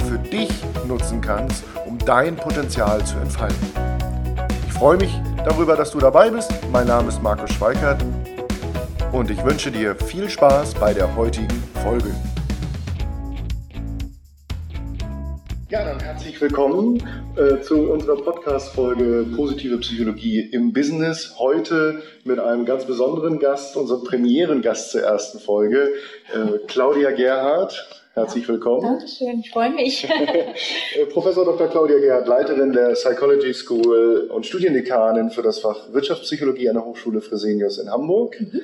für dich nutzen kannst, um dein Potenzial zu entfalten. Ich freue mich darüber, dass du dabei bist. Mein Name ist Markus Schweikert und ich wünsche dir viel Spaß bei der heutigen Folge. Ja, dann herzlich willkommen äh, zu unserer Podcast-Folge Positive Psychologie im Business. Heute mit einem ganz besonderen Gast, unserem Premierengast zur ersten Folge, äh, Claudia Gerhardt. Herzlich willkommen. Dankeschön, ich freue mich. Äh, Professor Dr. Claudia Gerhardt, Leiterin der Psychology School und Studiendekanin für das Fach Wirtschaftspsychologie an der Hochschule Fresenius in Hamburg. Mhm.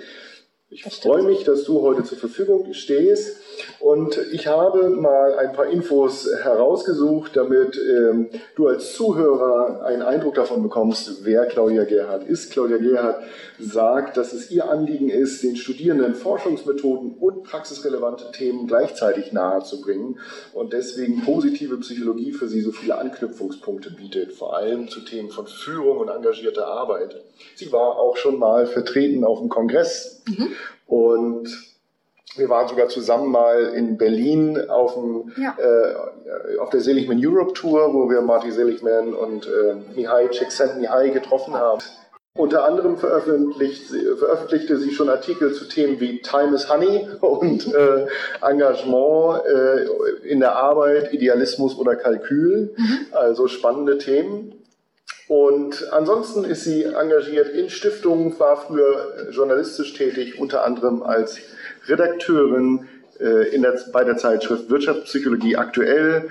Ich freue mich, dass du heute zur Verfügung stehst. Und ich habe mal ein paar Infos herausgesucht, damit ähm, du als Zuhörer einen Eindruck davon bekommst, wer Claudia Gerhardt ist. Claudia Gerhardt sagt, dass es ihr Anliegen ist, den Studierenden Forschungsmethoden und praxisrelevante Themen gleichzeitig nahezubringen und deswegen positive Psychologie für sie so viele Anknüpfungspunkte bietet, vor allem zu Themen von Führung und engagierter Arbeit. Sie war auch schon mal vertreten auf dem Kongress mhm. und wir waren sogar zusammen mal in Berlin auf, dem, ja. äh, auf der Seligman Europe Tour, wo wir Marty Seligman und äh, Mihai Csikszentmihalyi getroffen haben. Unter anderem veröffentlicht, veröffentlichte sie schon Artikel zu Themen wie Time is Honey und äh, Engagement äh, in der Arbeit, Idealismus oder Kalkül. Mhm. Also spannende Themen. Und ansonsten ist sie engagiert in Stiftungen, war früher journalistisch tätig, unter anderem als Redakteurin äh, in der, bei der Zeitschrift Wirtschaftspsychologie aktuell.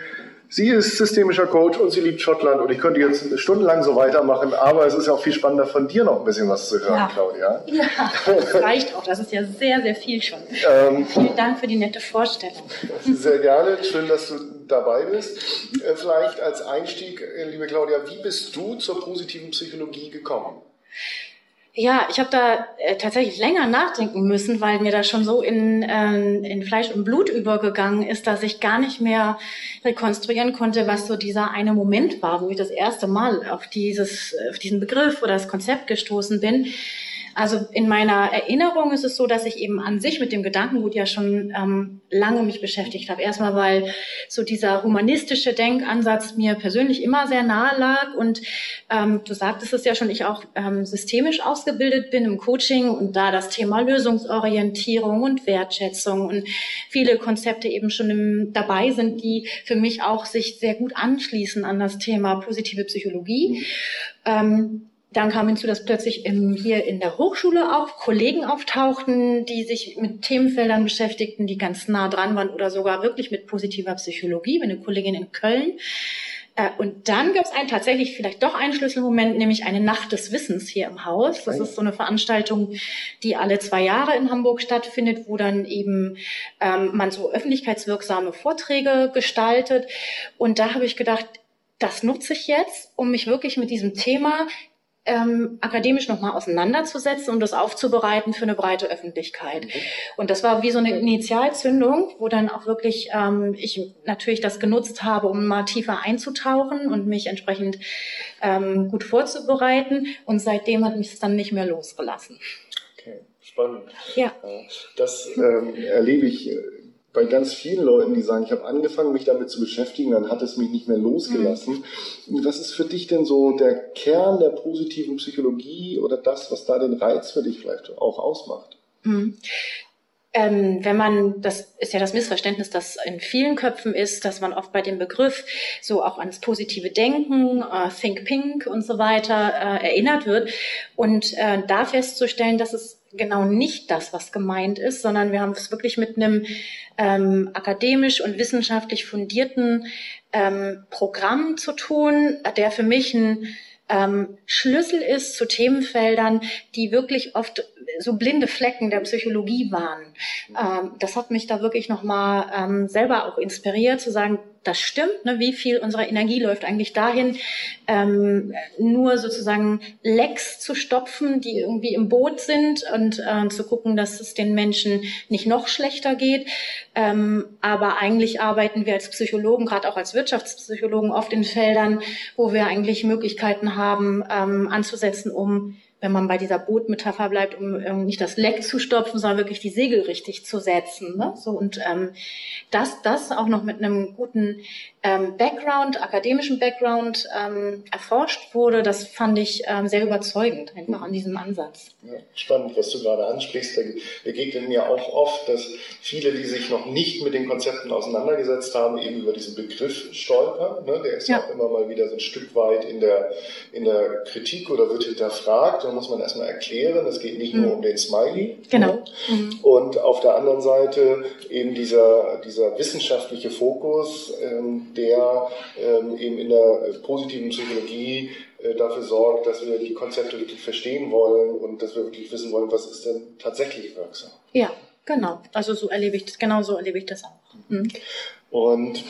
Sie ist systemischer Coach und sie liebt Schottland und ich könnte jetzt stundenlang so weitermachen, aber es ist ja auch viel spannender von dir noch ein bisschen was zu hören, ja. Claudia. Ja, das reicht auch. Das ist ja sehr, sehr viel schon. Ähm, Vielen Dank für die nette Vorstellung. Sehr gerne. Schön, dass du dabei bist. Äh, vielleicht als Einstieg, äh, liebe Claudia, wie bist du zur positiven Psychologie gekommen? Ja, ich habe da äh, tatsächlich länger nachdenken müssen, weil mir das schon so in, ähm, in Fleisch und Blut übergegangen ist, dass ich gar nicht mehr rekonstruieren konnte, was so dieser eine Moment war, wo ich das erste Mal auf dieses, auf diesen Begriff oder das Konzept gestoßen bin. Also in meiner Erinnerung ist es so, dass ich eben an sich mit dem Gedankengut ja schon ähm, lange mich beschäftigt habe. Erstmal, weil so dieser humanistische Denkansatz mir persönlich immer sehr nahe lag und ähm, du sagtest es ja schon, ich auch ähm, systemisch ausgebildet bin im Coaching und da das Thema Lösungsorientierung und Wertschätzung und viele Konzepte eben schon im, dabei sind, die für mich auch sich sehr gut anschließen an das Thema positive Psychologie. Mhm. Ähm, dann kam hinzu, dass plötzlich im, hier in der Hochschule auch Kollegen auftauchten, die sich mit Themenfeldern beschäftigten, die ganz nah dran waren oder sogar wirklich mit positiver Psychologie, eine Kollegin in Köln. Äh, und dann gab es einen tatsächlich vielleicht doch einen Schlüsselmoment, nämlich eine Nacht des Wissens hier im Haus. Das ist so eine Veranstaltung, die alle zwei Jahre in Hamburg stattfindet, wo dann eben ähm, man so öffentlichkeitswirksame Vorträge gestaltet. Und da habe ich gedacht, das nutze ich jetzt, um mich wirklich mit diesem Thema ähm, akademisch nochmal auseinanderzusetzen und das aufzubereiten für eine breite Öffentlichkeit. Mhm. Und das war wie so eine Initialzündung, wo dann auch wirklich ähm, ich natürlich das genutzt habe, um mal tiefer einzutauchen und mich entsprechend ähm, gut vorzubereiten. Und seitdem hat mich es dann nicht mehr losgelassen. Okay, spannend. Ja. Das ähm, erlebe ich äh, bei ganz vielen Leuten, die sagen, ich habe angefangen, mich damit zu beschäftigen, dann hat es mich nicht mehr losgelassen. Mhm. Was ist für dich denn so der Kern der positiven Psychologie oder das, was da den Reiz für dich vielleicht auch ausmacht? Mhm. Ähm, wenn man, das ist ja das Missverständnis, das in vielen Köpfen ist, dass man oft bei dem Begriff so auch ans positive Denken, äh, Think Pink und so weiter äh, erinnert wird und äh, da festzustellen, dass es genau nicht das, was gemeint ist, sondern wir haben es wirklich mit einem ähm, akademisch und wissenschaftlich fundierten ähm, Programm zu tun, der für mich ein ähm, Schlüssel ist zu Themenfeldern, die wirklich oft so blinde Flecken der Psychologie waren. Ähm, das hat mich da wirklich nochmal ähm, selber auch inspiriert, zu sagen, das stimmt, ne, wie viel unserer Energie läuft eigentlich dahin, ähm, nur sozusagen Lecks zu stopfen, die irgendwie im Boot sind und äh, zu gucken, dass es den Menschen nicht noch schlechter geht. Ähm, aber eigentlich arbeiten wir als Psychologen, gerade auch als Wirtschaftspsychologen, oft in Feldern, wo wir eigentlich Möglichkeiten haben, ähm, anzusetzen, um wenn man bei dieser Bootmetapher bleibt, um ähm, nicht das Leck zu stopfen, sondern wirklich die Segel richtig zu setzen. Ne? So und ähm, das, das auch noch mit einem guten ähm, Background, akademischen Background ähm, erforscht wurde, das fand ich ähm, sehr überzeugend einfach an diesem Ansatz. Ja, spannend, was du gerade ansprichst. Da begegnet mir auch oft, dass viele, die sich noch nicht mit den Konzepten auseinandergesetzt haben, eben über diesen Begriff stolpern. Ne? Der ist ja. auch immer mal wieder so ein Stück weit in der, in der Kritik oder wird hinterfragt. Da muss man erstmal erklären, es geht nicht mhm. nur um den Smiley. Genau. Ne? Mhm. Und auf der anderen Seite eben dieser, dieser wissenschaftliche Fokus, ähm, der ähm, eben in der positiven Psychologie äh, dafür sorgt, dass wir die Konzepte wirklich verstehen wollen und dass wir wirklich wissen wollen, was ist denn tatsächlich wirksam. Ja, genau. Also so erlebe ich das, genau so erlebe ich das auch. Mhm. Und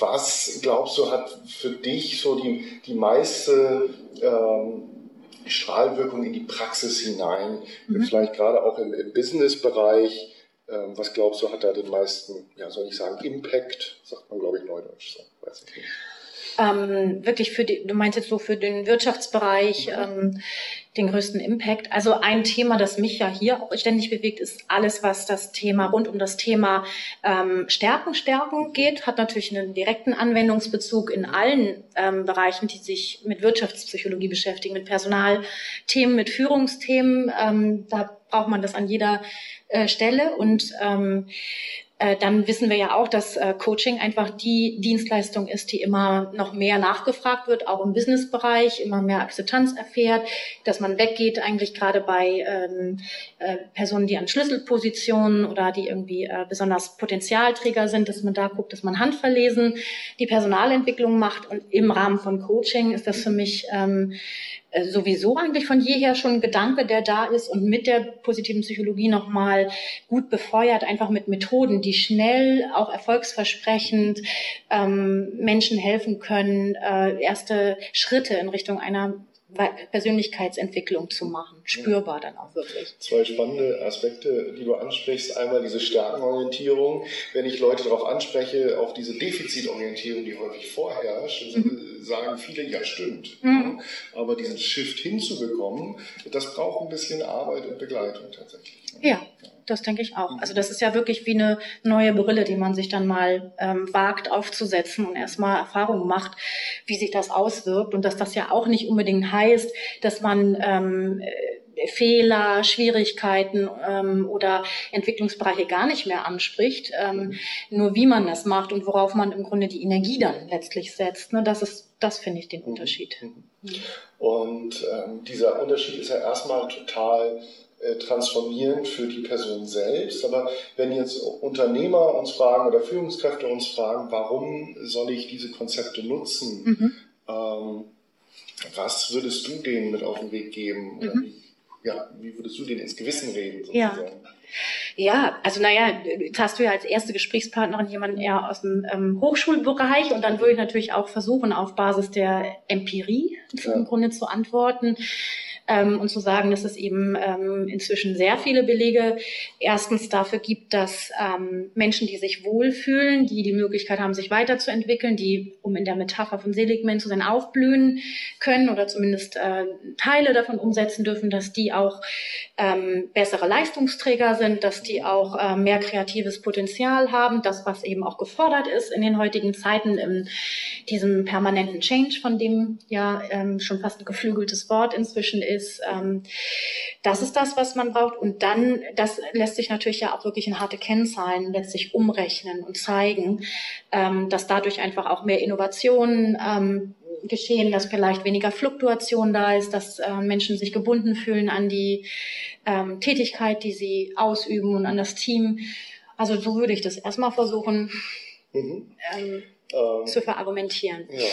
was glaubst du, hat für dich so die, die meiste ähm, Strahlwirkung in die Praxis hinein, mhm. vielleicht gerade auch im, im Business-Bereich? Ähm, was glaubst du, hat da den meisten, ja, soll ich sagen, Impact? Sagt man, glaube ich, neudeutsch so, weiß ich nicht. Ähm, wirklich für die, du meinst jetzt so für den Wirtschaftsbereich ähm, den größten Impact. Also ein Thema, das mich ja hier auch ständig bewegt, ist alles, was das Thema rund um das Thema ähm, Stärken, Stärken geht, hat natürlich einen direkten Anwendungsbezug in allen ähm, Bereichen, die sich mit Wirtschaftspsychologie beschäftigen, mit Personalthemen, mit Führungsthemen. Ähm, da braucht man das an jeder äh, Stelle und ähm, äh, dann wissen wir ja auch, dass äh, Coaching einfach die Dienstleistung ist, die immer noch mehr nachgefragt wird, auch im Businessbereich, immer mehr Akzeptanz erfährt, dass man weggeht eigentlich gerade bei ähm, äh, Personen, die an Schlüsselpositionen oder die irgendwie äh, besonders Potenzialträger sind, dass man da guckt, dass man handverlesen die Personalentwicklung macht. Und im Rahmen von Coaching ist das für mich ähm, äh, sowieso eigentlich von jeher schon ein Gedanke, der da ist und mit der positiven Psychologie nochmal gut befeuert, einfach mit Methoden, die schnell, auch erfolgsversprechend ähm, Menschen helfen können, äh, erste Schritte in Richtung einer Persönlichkeitsentwicklung zu machen, spürbar dann auch wirklich. Zwei spannende Aspekte, die du ansprichst. Einmal diese Stärkenorientierung. Wenn ich Leute darauf anspreche, auf diese Defizitorientierung, die häufig vorherrscht, mhm. sagen viele, ja stimmt. Mhm. Aber diesen Shift hinzubekommen, das braucht ein bisschen Arbeit und Begleitung tatsächlich. Ja, das denke ich auch. Also das ist ja wirklich wie eine neue Brille, die man sich dann mal ähm, wagt aufzusetzen und erstmal Erfahrungen macht, wie sich das auswirkt und dass das ja auch nicht unbedingt heißt, dass man ähm, Fehler, Schwierigkeiten ähm, oder Entwicklungsbereiche gar nicht mehr anspricht, ähm, nur wie man das macht und worauf man im Grunde die Energie dann letztlich setzt. Ne? Das ist, das finde ich den Unterschied. Und ähm, dieser Unterschied ist ja erstmal total äh, transformieren für die Person selbst. Aber wenn jetzt Unternehmer uns fragen oder Führungskräfte uns fragen, warum soll ich diese Konzepte nutzen, mhm. ähm, was würdest du denen mit auf den Weg geben? Mhm. Wie, ja, wie würdest du denen ins Gewissen reden? Sozusagen? Ja. Ja, also naja, jetzt hast du ja als erste Gesprächspartnerin jemanden eher aus dem ähm, Hochschulbereich und dann würde ich natürlich auch versuchen, auf Basis der Empirie ja. im Grunde zu antworten ähm, und zu sagen, dass es eben ähm, inzwischen sehr viele Belege erstens dafür gibt, dass ähm, Menschen, die sich wohlfühlen, die die Möglichkeit haben, sich weiterzuentwickeln, die, um in der Metapher von Seligman zu sein, aufblühen können oder zumindest äh, Teile davon umsetzen dürfen, dass die auch ähm, bessere Leistungsträger sind, dass die auch äh, mehr kreatives Potenzial haben, das, was eben auch gefordert ist in den heutigen Zeiten, in diesem permanenten Change, von dem ja ähm, schon fast ein geflügeltes Wort inzwischen ist ist. Ähm, das ist das, was man braucht. Und dann, das lässt sich natürlich ja auch wirklich in harte Kennzahlen letztlich umrechnen und zeigen, ähm, dass dadurch einfach auch mehr Innovationen ähm, geschehen, dass vielleicht weniger Fluktuation da ist, dass äh, Menschen sich gebunden fühlen an die ähm, Tätigkeit, die sie ausüben und an das Team. Also so würde ich das erstmal versuchen. Mhm. Ähm, ähm, zu verargumentieren. Ja.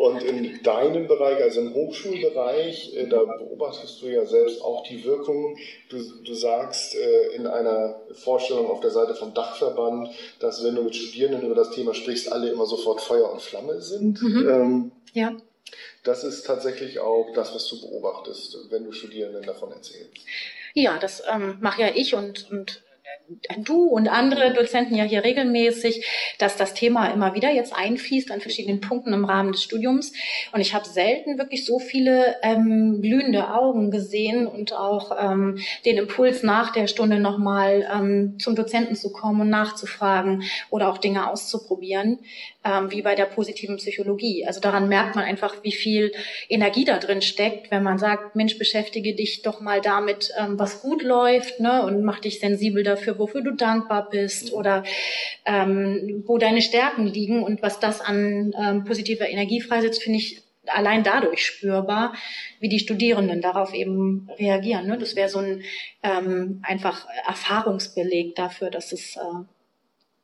Und in deinem Bereich, also im Hochschulbereich, äh, da beobachtest du ja selbst auch die Wirkung. Du, du sagst äh, in einer Vorstellung auf der Seite vom Dachverband, dass wenn du mit Studierenden über das Thema sprichst, alle immer sofort Feuer und Flamme sind. Mhm. Ähm, ja. Das ist tatsächlich auch das, was du beobachtest, wenn du Studierenden davon erzählst. Ja, das ähm, mache ja ich und, und du und andere Dozenten ja hier regelmäßig, dass das Thema immer wieder jetzt einfließt an verschiedenen Punkten im Rahmen des Studiums. Und ich habe selten wirklich so viele ähm, glühende Augen gesehen und auch ähm, den Impuls nach der Stunde nochmal ähm, zum Dozenten zu kommen und nachzufragen oder auch Dinge auszuprobieren, ähm, wie bei der positiven Psychologie. Also daran merkt man einfach, wie viel Energie da drin steckt, wenn man sagt, Mensch, beschäftige dich doch mal damit, ähm, was gut läuft ne, und mach dich sensibel dafür, wofür du dankbar bist oder ähm, wo deine Stärken liegen und was das an ähm, positiver Energie freisetzt, finde ich allein dadurch spürbar, wie die Studierenden darauf eben reagieren. Ne? Das wäre so ein ähm, einfach Erfahrungsbeleg dafür, dass es äh,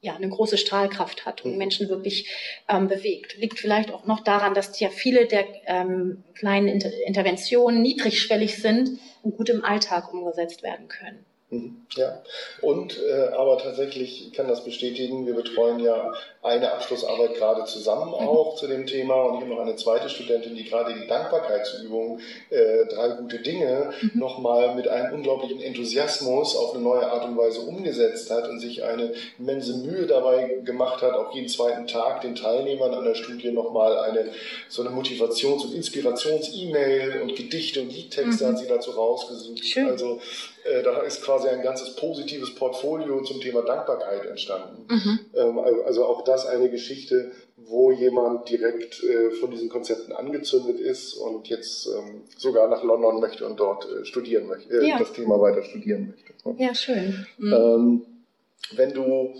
ja, eine große Strahlkraft hat und mhm. Menschen wirklich ähm, bewegt. Liegt vielleicht auch noch daran, dass ja viele der ähm, kleinen Inter Interventionen niedrigschwellig sind und gut im Alltag umgesetzt werden können. Mhm. Ja, und äh, aber tatsächlich kann das bestätigen, wir betreuen ja eine Abschlussarbeit gerade zusammen mhm. auch zu dem Thema und ich habe noch eine zweite Studentin, die gerade die Dankbarkeitsübung äh, drei gute Dinge mhm. nochmal mit einem unglaublichen Enthusiasmus auf eine neue Art und Weise umgesetzt hat und sich eine immense Mühe dabei gemacht hat, auch jeden zweiten Tag den Teilnehmern an der Studie nochmal eine so eine Motivations- und Inspirations-E-Mail und Gedichte und Liedtexte mhm. hat sie dazu rausgesucht. Schön. Also äh, da ist quasi ein ganzes positives Portfolio zum Thema Dankbarkeit entstanden. Mhm. Ähm, also auch das eine Geschichte, wo jemand direkt äh, von diesen Konzepten angezündet ist und jetzt ähm, sogar nach London möchte und dort äh, studieren möchte, ja. das Thema weiter studieren möchte. Ne? Ja, schön. Mhm. Ähm, wenn du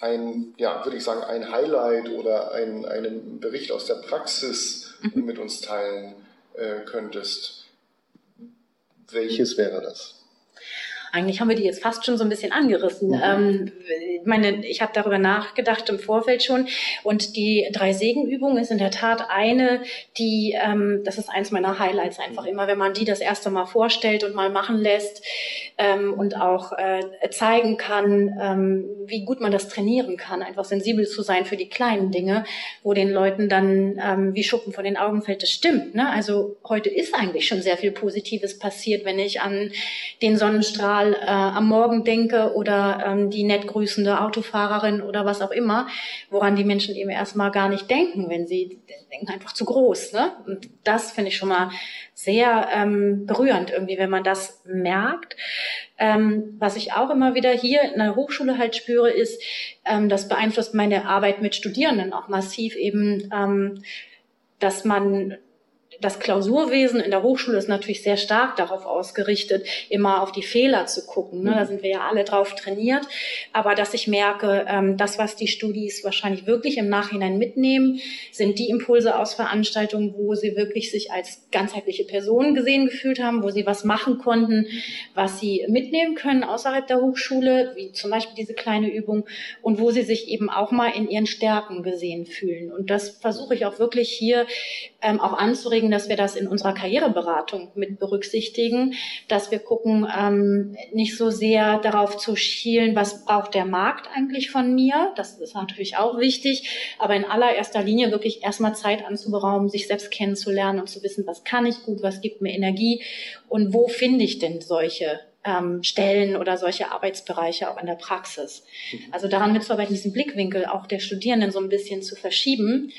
ein, ja, würde ich sagen, ein Highlight oder ein, einen Bericht aus der Praxis mhm. mit uns teilen könntest, welches wäre das? Eigentlich haben wir die jetzt fast schon so ein bisschen angerissen. Mhm. Ähm, meine, ich habe darüber nachgedacht im Vorfeld schon. Und die drei Segenübungen ist in der Tat eine, die, ähm, das ist eins meiner Highlights einfach immer, wenn man die das erste Mal vorstellt und mal machen lässt ähm, und auch äh, zeigen kann, ähm, wie gut man das trainieren kann, einfach sensibel zu sein für die kleinen Dinge, wo den Leuten dann ähm, wie Schuppen von den Augen fällt, das stimmt. Ne? Also heute ist eigentlich schon sehr viel Positives passiert, wenn ich an den Sonnenstrahl äh, am Morgen denke oder ähm, die nett grüßende Autofahrerin oder was auch immer, woran die Menschen eben erstmal gar nicht denken, wenn sie denken einfach zu groß. Ne? Und das finde ich schon mal sehr ähm, berührend irgendwie, wenn man das merkt. Ähm, was ich auch immer wieder hier in der Hochschule halt spüre, ist, ähm, das beeinflusst meine Arbeit mit Studierenden auch massiv eben, ähm, dass man das Klausurwesen in der Hochschule ist natürlich sehr stark darauf ausgerichtet, immer auf die Fehler zu gucken. Ne? Da sind wir ja alle drauf trainiert. Aber dass ich merke, ähm, das, was die Studis wahrscheinlich wirklich im Nachhinein mitnehmen, sind die Impulse aus Veranstaltungen, wo sie wirklich sich als ganzheitliche Personen gesehen gefühlt haben, wo sie was machen konnten, was sie mitnehmen können außerhalb der Hochschule, wie zum Beispiel diese kleine Übung, und wo sie sich eben auch mal in ihren Stärken gesehen fühlen. Und das versuche ich auch wirklich hier ähm, auch anzuregen, dass wir das in unserer Karriereberatung mit berücksichtigen, dass wir gucken, ähm, nicht so sehr darauf zu schielen, was braucht der Markt eigentlich von mir. Das ist natürlich auch wichtig, aber in allererster Linie wirklich erstmal Zeit anzuberaumen, sich selbst kennenzulernen und zu wissen, was kann ich gut, was gibt mir Energie und wo finde ich denn solche ähm, Stellen oder solche Arbeitsbereiche auch in der Praxis. Mhm. Also daran mitzuarbeiten, diesen Blickwinkel auch der Studierenden so ein bisschen zu verschieben,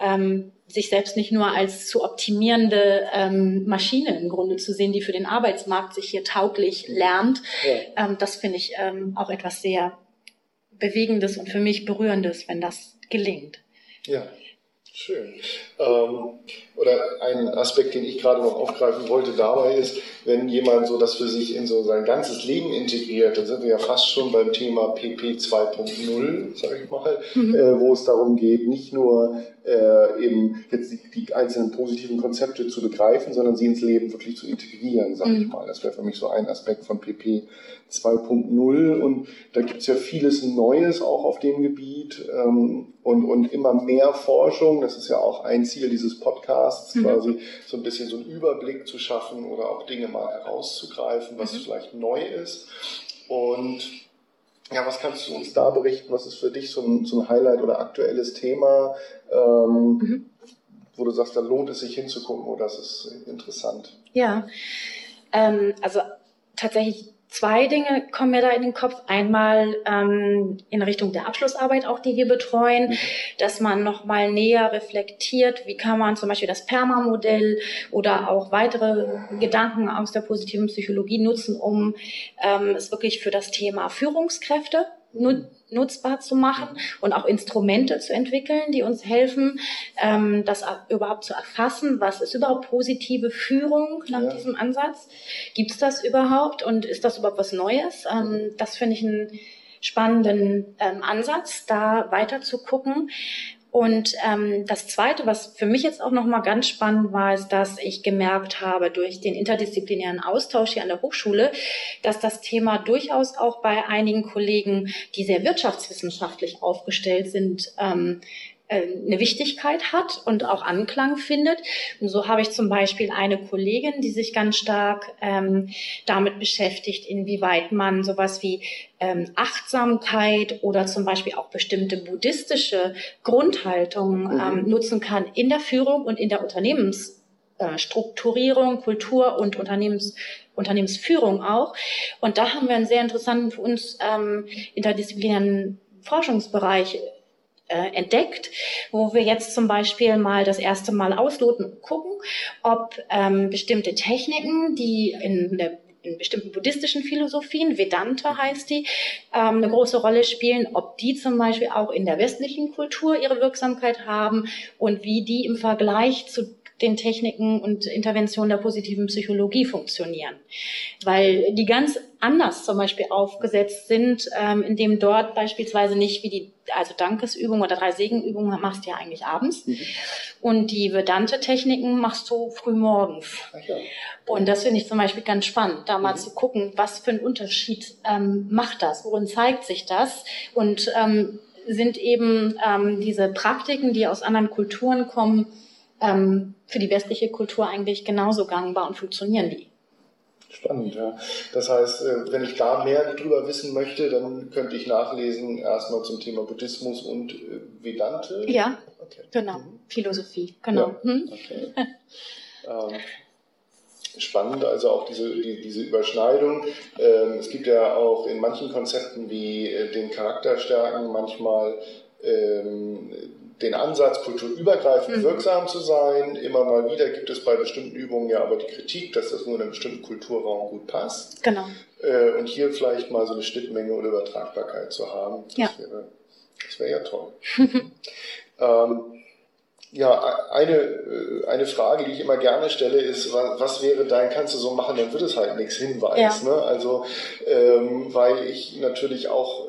ähm, sich selbst nicht nur als zu optimierende ähm, Maschine im Grunde zu sehen, die für den Arbeitsmarkt sich hier tauglich lernt. Ja. Ähm, das finde ich ähm, auch etwas sehr Bewegendes und für mich Berührendes, wenn das gelingt. Ja, schön. Ähm, oder ein Aspekt, den ich gerade noch aufgreifen wollte dabei ist, wenn jemand so das für sich in so sein ganzes Leben integriert, dann sind wir ja fast schon beim Thema PP 2.0, sage ich mal, mhm. äh, wo es darum geht, nicht nur äh, eben jetzt die, die, einzelnen positiven Konzepte zu begreifen, sondern sie ins Leben wirklich zu integrieren, sage mhm. ich mal. Das wäre für mich so ein Aspekt von PP 2.0 und da gibt es ja vieles Neues auch auf dem Gebiet ähm, und, und immer mehr Forschung. Das ist ja auch ein Ziel dieses Podcasts, mhm. quasi so ein bisschen so einen Überblick zu schaffen oder auch Dinge mal herauszugreifen, was mhm. vielleicht neu ist. Und ja, was kannst du uns da berichten? Was ist für dich so ein, so ein Highlight oder aktuelles Thema, ähm, mhm. wo du sagst, da lohnt es sich hinzugucken oder das ist interessant? Ja, ähm, also tatsächlich Zwei Dinge kommen mir da in den Kopf. Einmal ähm, in Richtung der Abschlussarbeit auch, die wir betreuen, mhm. dass man nochmal näher reflektiert, wie kann man zum Beispiel das PERMA-Modell oder auch weitere Gedanken aus der positiven Psychologie nutzen, um ähm, es wirklich für das Thema Führungskräfte nutzbar zu machen und auch Instrumente zu entwickeln, die uns helfen, ähm, das überhaupt zu erfassen. Was ist überhaupt positive Führung nach ja. diesem Ansatz? Gibt es das überhaupt und ist das überhaupt was Neues? Ähm, das finde ich einen spannenden ähm, Ansatz, da weiter zu gucken. Und ähm, das Zweite, was für mich jetzt auch nochmal ganz spannend war, ist, dass ich gemerkt habe durch den interdisziplinären Austausch hier an der Hochschule, dass das Thema durchaus auch bei einigen Kollegen, die sehr wirtschaftswissenschaftlich aufgestellt sind, ähm, äh, eine Wichtigkeit hat und auch Anklang findet. Und so habe ich zum Beispiel eine Kollegin, die sich ganz stark ähm, damit beschäftigt, inwieweit man sowas wie ähm, Achtsamkeit oder zum Beispiel auch bestimmte buddhistische Grundhaltungen mhm. ähm, nutzen kann in der Führung und in der Unternehmensstrukturierung, Kultur und Unternehmens Unternehmensführung auch. Und da haben wir einen sehr interessanten für uns ähm, interdisziplinären Forschungsbereich äh, entdeckt, wo wir jetzt zum Beispiel mal das erste Mal ausloten und gucken, ob ähm, bestimmte Techniken, die in der in bestimmten buddhistischen Philosophien, Vedanta heißt die, ähm, eine große Rolle spielen, ob die zum Beispiel auch in der westlichen Kultur ihre Wirksamkeit haben und wie die im Vergleich zu den Techniken und Interventionen der positiven Psychologie funktionieren. Weil die ganz anders zum Beispiel aufgesetzt sind, ähm, indem dort beispielsweise nicht wie die, also Dankesübungen oder drei Segenübungen machst du ja eigentlich abends. Mhm. Und die Vedante-Techniken machst du früh morgens. Ja. Und das finde ich zum Beispiel ganz spannend, da mal mhm. zu gucken, was für einen Unterschied ähm, macht das, worin zeigt sich das und ähm, sind eben ähm, diese Praktiken, die aus anderen Kulturen kommen, ähm, für die westliche Kultur eigentlich genauso gangbar und funktionieren die. Spannend, ja. Das heißt, äh, wenn ich da mehr drüber wissen möchte, dann könnte ich nachlesen erstmal zum Thema Buddhismus und äh, Vedante. Ja, okay. genau. Mhm. Philosophie, genau. Ja. Hm? Okay. ähm, spannend, also auch diese, die, diese Überschneidung. Ähm, es gibt ja auch in manchen Konzepten wie äh, den Charakterstärken manchmal ähm, den Ansatz, kulturübergreifend mhm. wirksam zu sein. Immer mal wieder gibt es bei bestimmten Übungen ja aber die Kritik, dass das nur in einem bestimmten Kulturraum gut passt. Genau. Äh, und hier vielleicht mal so eine Schnittmenge oder Übertragbarkeit zu haben. Das ja. wäre das wäre ja toll. ähm, ja, eine, äh, eine Frage, die ich immer gerne stelle, ist, was, was wäre dein, kannst du so machen, dann wird es halt nichts Hinweis. Ja. Ne? Also, ähm, weil ich natürlich auch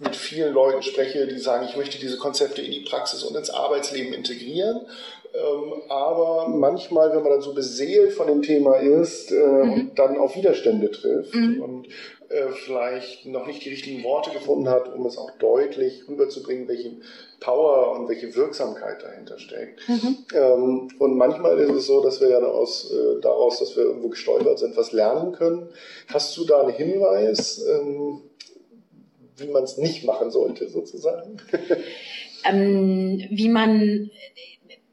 mit vielen Leuten spreche, die sagen, ich möchte diese Konzepte in die Praxis und ins Arbeitsleben integrieren. Ähm, aber manchmal, wenn man dann so beseelt von dem Thema ist äh, mhm. und dann auf Widerstände trifft mhm. und äh, vielleicht noch nicht die richtigen Worte gefunden hat, um es auch deutlich rüberzubringen, welche Power und welche Wirksamkeit dahinter steckt. Mhm. Ähm, und manchmal ist es so, dass wir ja aus, äh, daraus, dass wir irgendwo gestolpert sind, was lernen können. Hast du da einen Hinweis? Ähm, wie man es nicht machen sollte, sozusagen? Ähm, wie man,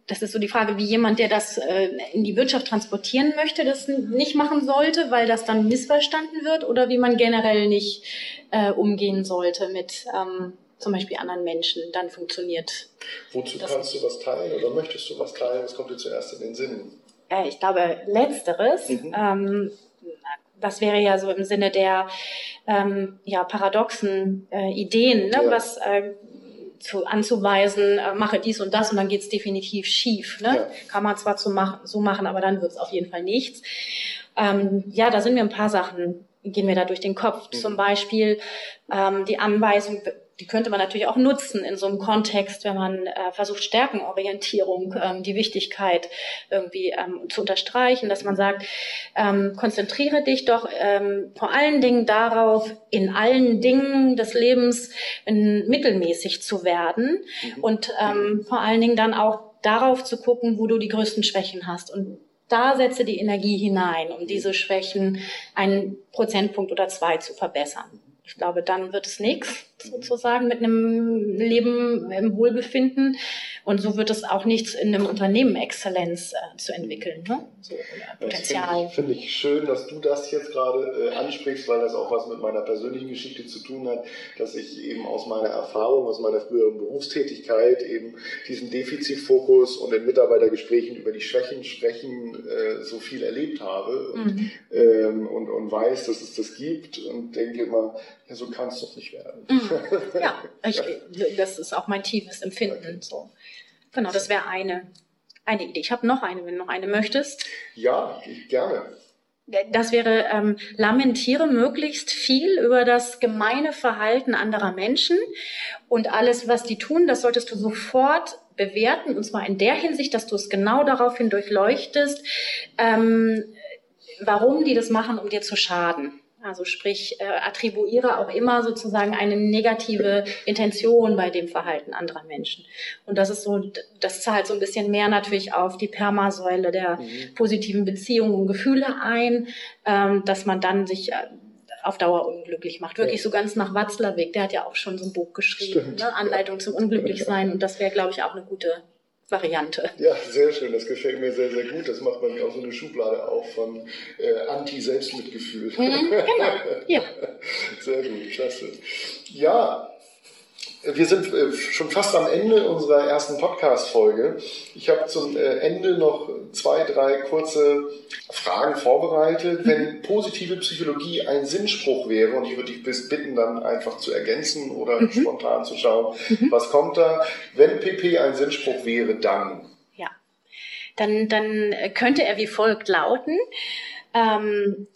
das ist so die Frage, wie jemand, der das äh, in die Wirtschaft transportieren möchte, das nicht machen sollte, weil das dann missverstanden wird, oder wie man generell nicht äh, umgehen sollte mit ähm, zum Beispiel anderen Menschen, dann funktioniert. Wozu kannst du was teilen oder möchtest du was teilen? Was kommt dir zuerst in den Sinn? Äh, ich glaube, letzteres. Mhm. Ähm, das wäre ja so im Sinne der ähm, ja, paradoxen äh, Ideen, ne? Ja. was äh, zu, anzuweisen, äh, mache dies und das und dann geht's definitiv schief. Ne? Ja. Kann man zwar zu machen, so machen, aber dann wird's auf jeden Fall nichts. Ähm, ja, da sind mir ein paar Sachen, gehen mir da durch den Kopf. Mhm. Zum Beispiel ähm, die Anweisung, die könnte man natürlich auch nutzen in so einem Kontext, wenn man äh, versucht, Stärkenorientierung, ähm, die Wichtigkeit irgendwie ähm, zu unterstreichen, dass man sagt, ähm, konzentriere dich doch ähm, vor allen Dingen darauf, in allen Dingen des Lebens in, mittelmäßig zu werden mhm. und ähm, vor allen Dingen dann auch darauf zu gucken, wo du die größten Schwächen hast und da setze die Energie hinein, um diese Schwächen einen Prozentpunkt oder zwei zu verbessern. Ich glaube, dann wird es nichts sozusagen mit einem Leben im Wohlbefinden. Und so wird es auch nichts in einem Unternehmen Exzellenz äh, zu entwickeln. Ne? So, Potenzial. Finde ich, find ich, schön, dass du das jetzt gerade äh, ansprichst, weil das auch was mit meiner persönlichen Geschichte zu tun hat, dass ich eben aus meiner Erfahrung, aus meiner früheren Berufstätigkeit eben diesen Defizitfokus und in Mitarbeitergesprächen über die Schwächen sprechen äh, so viel erlebt habe und, mhm. ähm, und, und weiß, dass es das gibt und denke immer, ja, so kann es doch nicht werden. Mhm. Ja, ich, das ist auch mein tiefes Empfinden. Okay. So. Genau, das wäre eine, eine Idee. Ich habe noch eine, wenn du noch eine möchtest. Ja, gerne. Das wäre, ähm, lamentiere möglichst viel über das gemeine Verhalten anderer Menschen und alles, was die tun, das solltest du sofort bewerten und zwar in der Hinsicht, dass du es genau daraufhin durchleuchtest, ähm, warum die das machen, um dir zu schaden. Also sprich, äh, attribuiere auch immer sozusagen eine negative Intention bei dem Verhalten anderer Menschen. Und das ist so, das zahlt so ein bisschen mehr natürlich auf die Permasäule der mhm. positiven Beziehungen und Gefühle ein, ähm, dass man dann sich äh, auf Dauer unglücklich macht. Wirklich so ganz nach Watzlawick, der hat ja auch schon so ein Buch geschrieben, ne? Anleitung zum Unglücklichsein. Und das wäre, glaube ich, auch eine gute Variante. Ja, sehr schön. Das gefällt mir sehr, sehr gut. Das macht bei mir auch so eine Schublade auf von äh, Anti-Selbstmitgefühl. Mhm, genau. Ja. Sehr gut, klasse. Ja, wir sind äh, schon fast am Ende unserer ersten Podcast-Folge. Ich habe zum äh, Ende noch zwei, drei kurze Fragen vorbereitet. Wenn positive Psychologie ein Sinnspruch wäre, und ich würde dich bitten, dann einfach zu ergänzen oder mhm. spontan zu schauen, mhm. was kommt da. Wenn PP ein Sinnspruch wäre, dann? Ja, dann, dann könnte er wie folgt lauten. Ähm,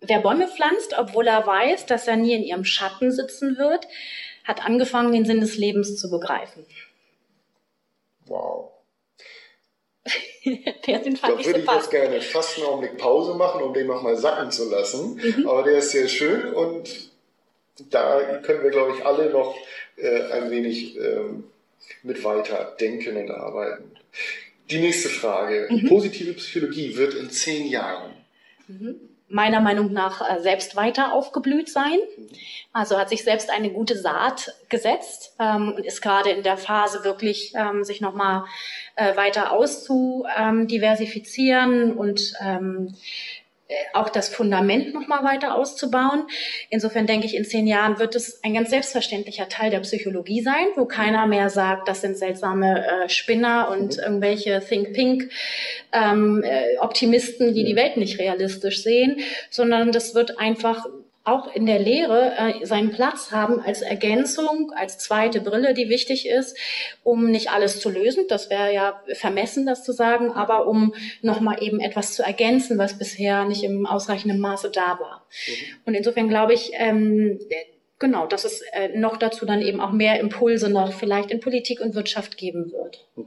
wer Bäume pflanzt, obwohl er weiß, dass er nie in ihrem Schatten sitzen wird, hat angefangen, den Sinn des Lebens zu begreifen. Wow. der den fand da würde ich jetzt gerne fast einen Augenblick Pause machen, um den nochmal sacken zu lassen. Mhm. Aber der ist sehr schön und da können wir, glaube ich, alle noch äh, ein wenig ähm, mit weiter denken und arbeiten. Die nächste Frage. Mhm. Positive Psychologie wird in zehn Jahren. Mhm meiner Meinung nach äh, selbst weiter aufgeblüht sein. Also hat sich selbst eine gute Saat gesetzt ähm, und ist gerade in der Phase wirklich ähm, sich nochmal äh, weiter auszudiversifizieren und ähm, äh, auch das Fundament noch mal weiter auszubauen. Insofern denke ich, in zehn Jahren wird es ein ganz selbstverständlicher Teil der Psychologie sein, wo keiner mehr sagt, das sind seltsame äh, Spinner und mhm. irgendwelche Think Pink ähm, äh, Optimisten, die die Welt nicht realistisch sehen, sondern das wird einfach auch in der Lehre äh, seinen Platz haben als Ergänzung, als zweite Brille, die wichtig ist, um nicht alles zu lösen. Das wäre ja vermessen, das zu sagen, aber um nochmal eben etwas zu ergänzen, was bisher nicht im ausreichenden Maße da war. Mhm. Und insofern glaube ich, ähm, genau, dass es äh, noch dazu dann eben auch mehr Impulse noch vielleicht in Politik und Wirtschaft geben wird. Mhm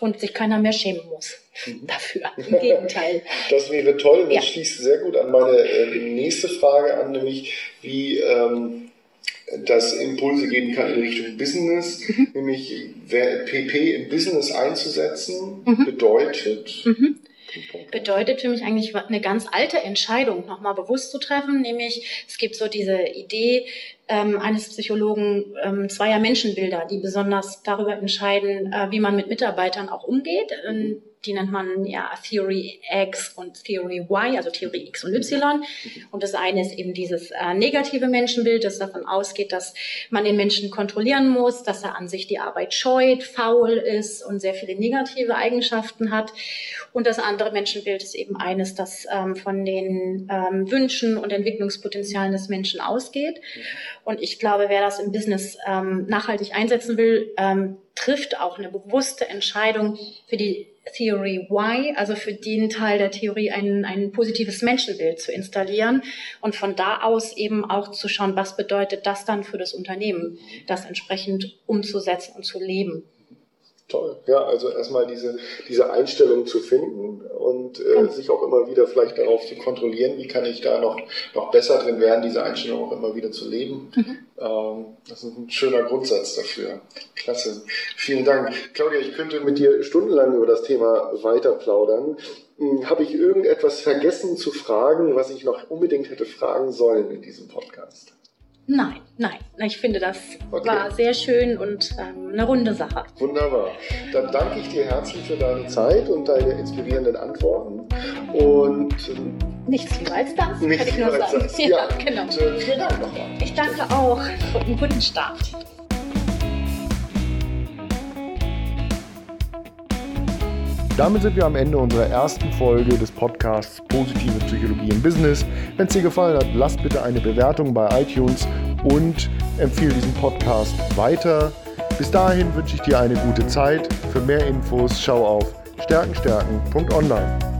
und sich keiner mehr schämen muss mhm. dafür. Im Gegenteil. Das wäre toll und das ja. schließt sehr gut an meine äh, nächste Frage an, nämlich wie ähm, das Impulse geben kann in Richtung Business, mhm. nämlich PP im Business einzusetzen, mhm. bedeutet. Mhm bedeutet für mich eigentlich eine ganz alte Entscheidung nochmal bewusst zu treffen, nämlich es gibt so diese Idee ähm, eines Psychologen ähm, zweier Menschenbilder, die besonders darüber entscheiden, äh, wie man mit Mitarbeitern auch umgeht. Ähm, die nennt man ja Theory X und Theory Y, also Theorie X und Y. Und das eine ist eben dieses äh, negative Menschenbild, das davon ausgeht, dass man den Menschen kontrollieren muss, dass er an sich die Arbeit scheut, faul ist und sehr viele negative Eigenschaften hat. Und das andere Menschenbild ist eben eines, das ähm, von den ähm, Wünschen und Entwicklungspotenzialen des Menschen ausgeht. Und ich glaube, wer das im Business ähm, nachhaltig einsetzen will, ähm, trifft auch eine bewusste Entscheidung für die Theory Y, also für den Teil der Theorie ein, ein positives Menschenbild zu installieren und von da aus eben auch zu schauen, was bedeutet das dann für das Unternehmen, das entsprechend umzusetzen und zu leben. Toll. Ja, also erstmal diese, diese Einstellung zu finden und äh, ja. sich auch immer wieder vielleicht darauf zu kontrollieren, wie kann ich da noch, noch besser drin werden, diese Einstellung auch immer wieder zu leben. Mhm. Ähm, das ist ein schöner Grundsatz dafür. Klasse. Vielen Dank. Claudia, ich könnte mit dir stundenlang über das Thema weiter plaudern. Hm, habe ich irgendetwas vergessen zu fragen, was ich noch unbedingt hätte fragen sollen in diesem Podcast? Nein, nein. Ich finde, das okay. war sehr schön und ähm, eine runde Sache. Wunderbar. Dann danke ich dir herzlich für deine Zeit und deine inspirierenden Antworten. Und ähm, nichts lieber als das, kann ich nur sagen. Das. Ja, ja, genau. Und, äh, vielen Dank nochmal. Ich danke auch für einen guten Start. Damit sind wir am Ende unserer ersten Folge des Podcasts Positive Psychologie im Business. Wenn es dir gefallen hat, lasst bitte eine Bewertung bei iTunes und empfehle diesen Podcast weiter. Bis dahin wünsche ich dir eine gute Zeit. Für mehr Infos schau auf stärkenstärken.online.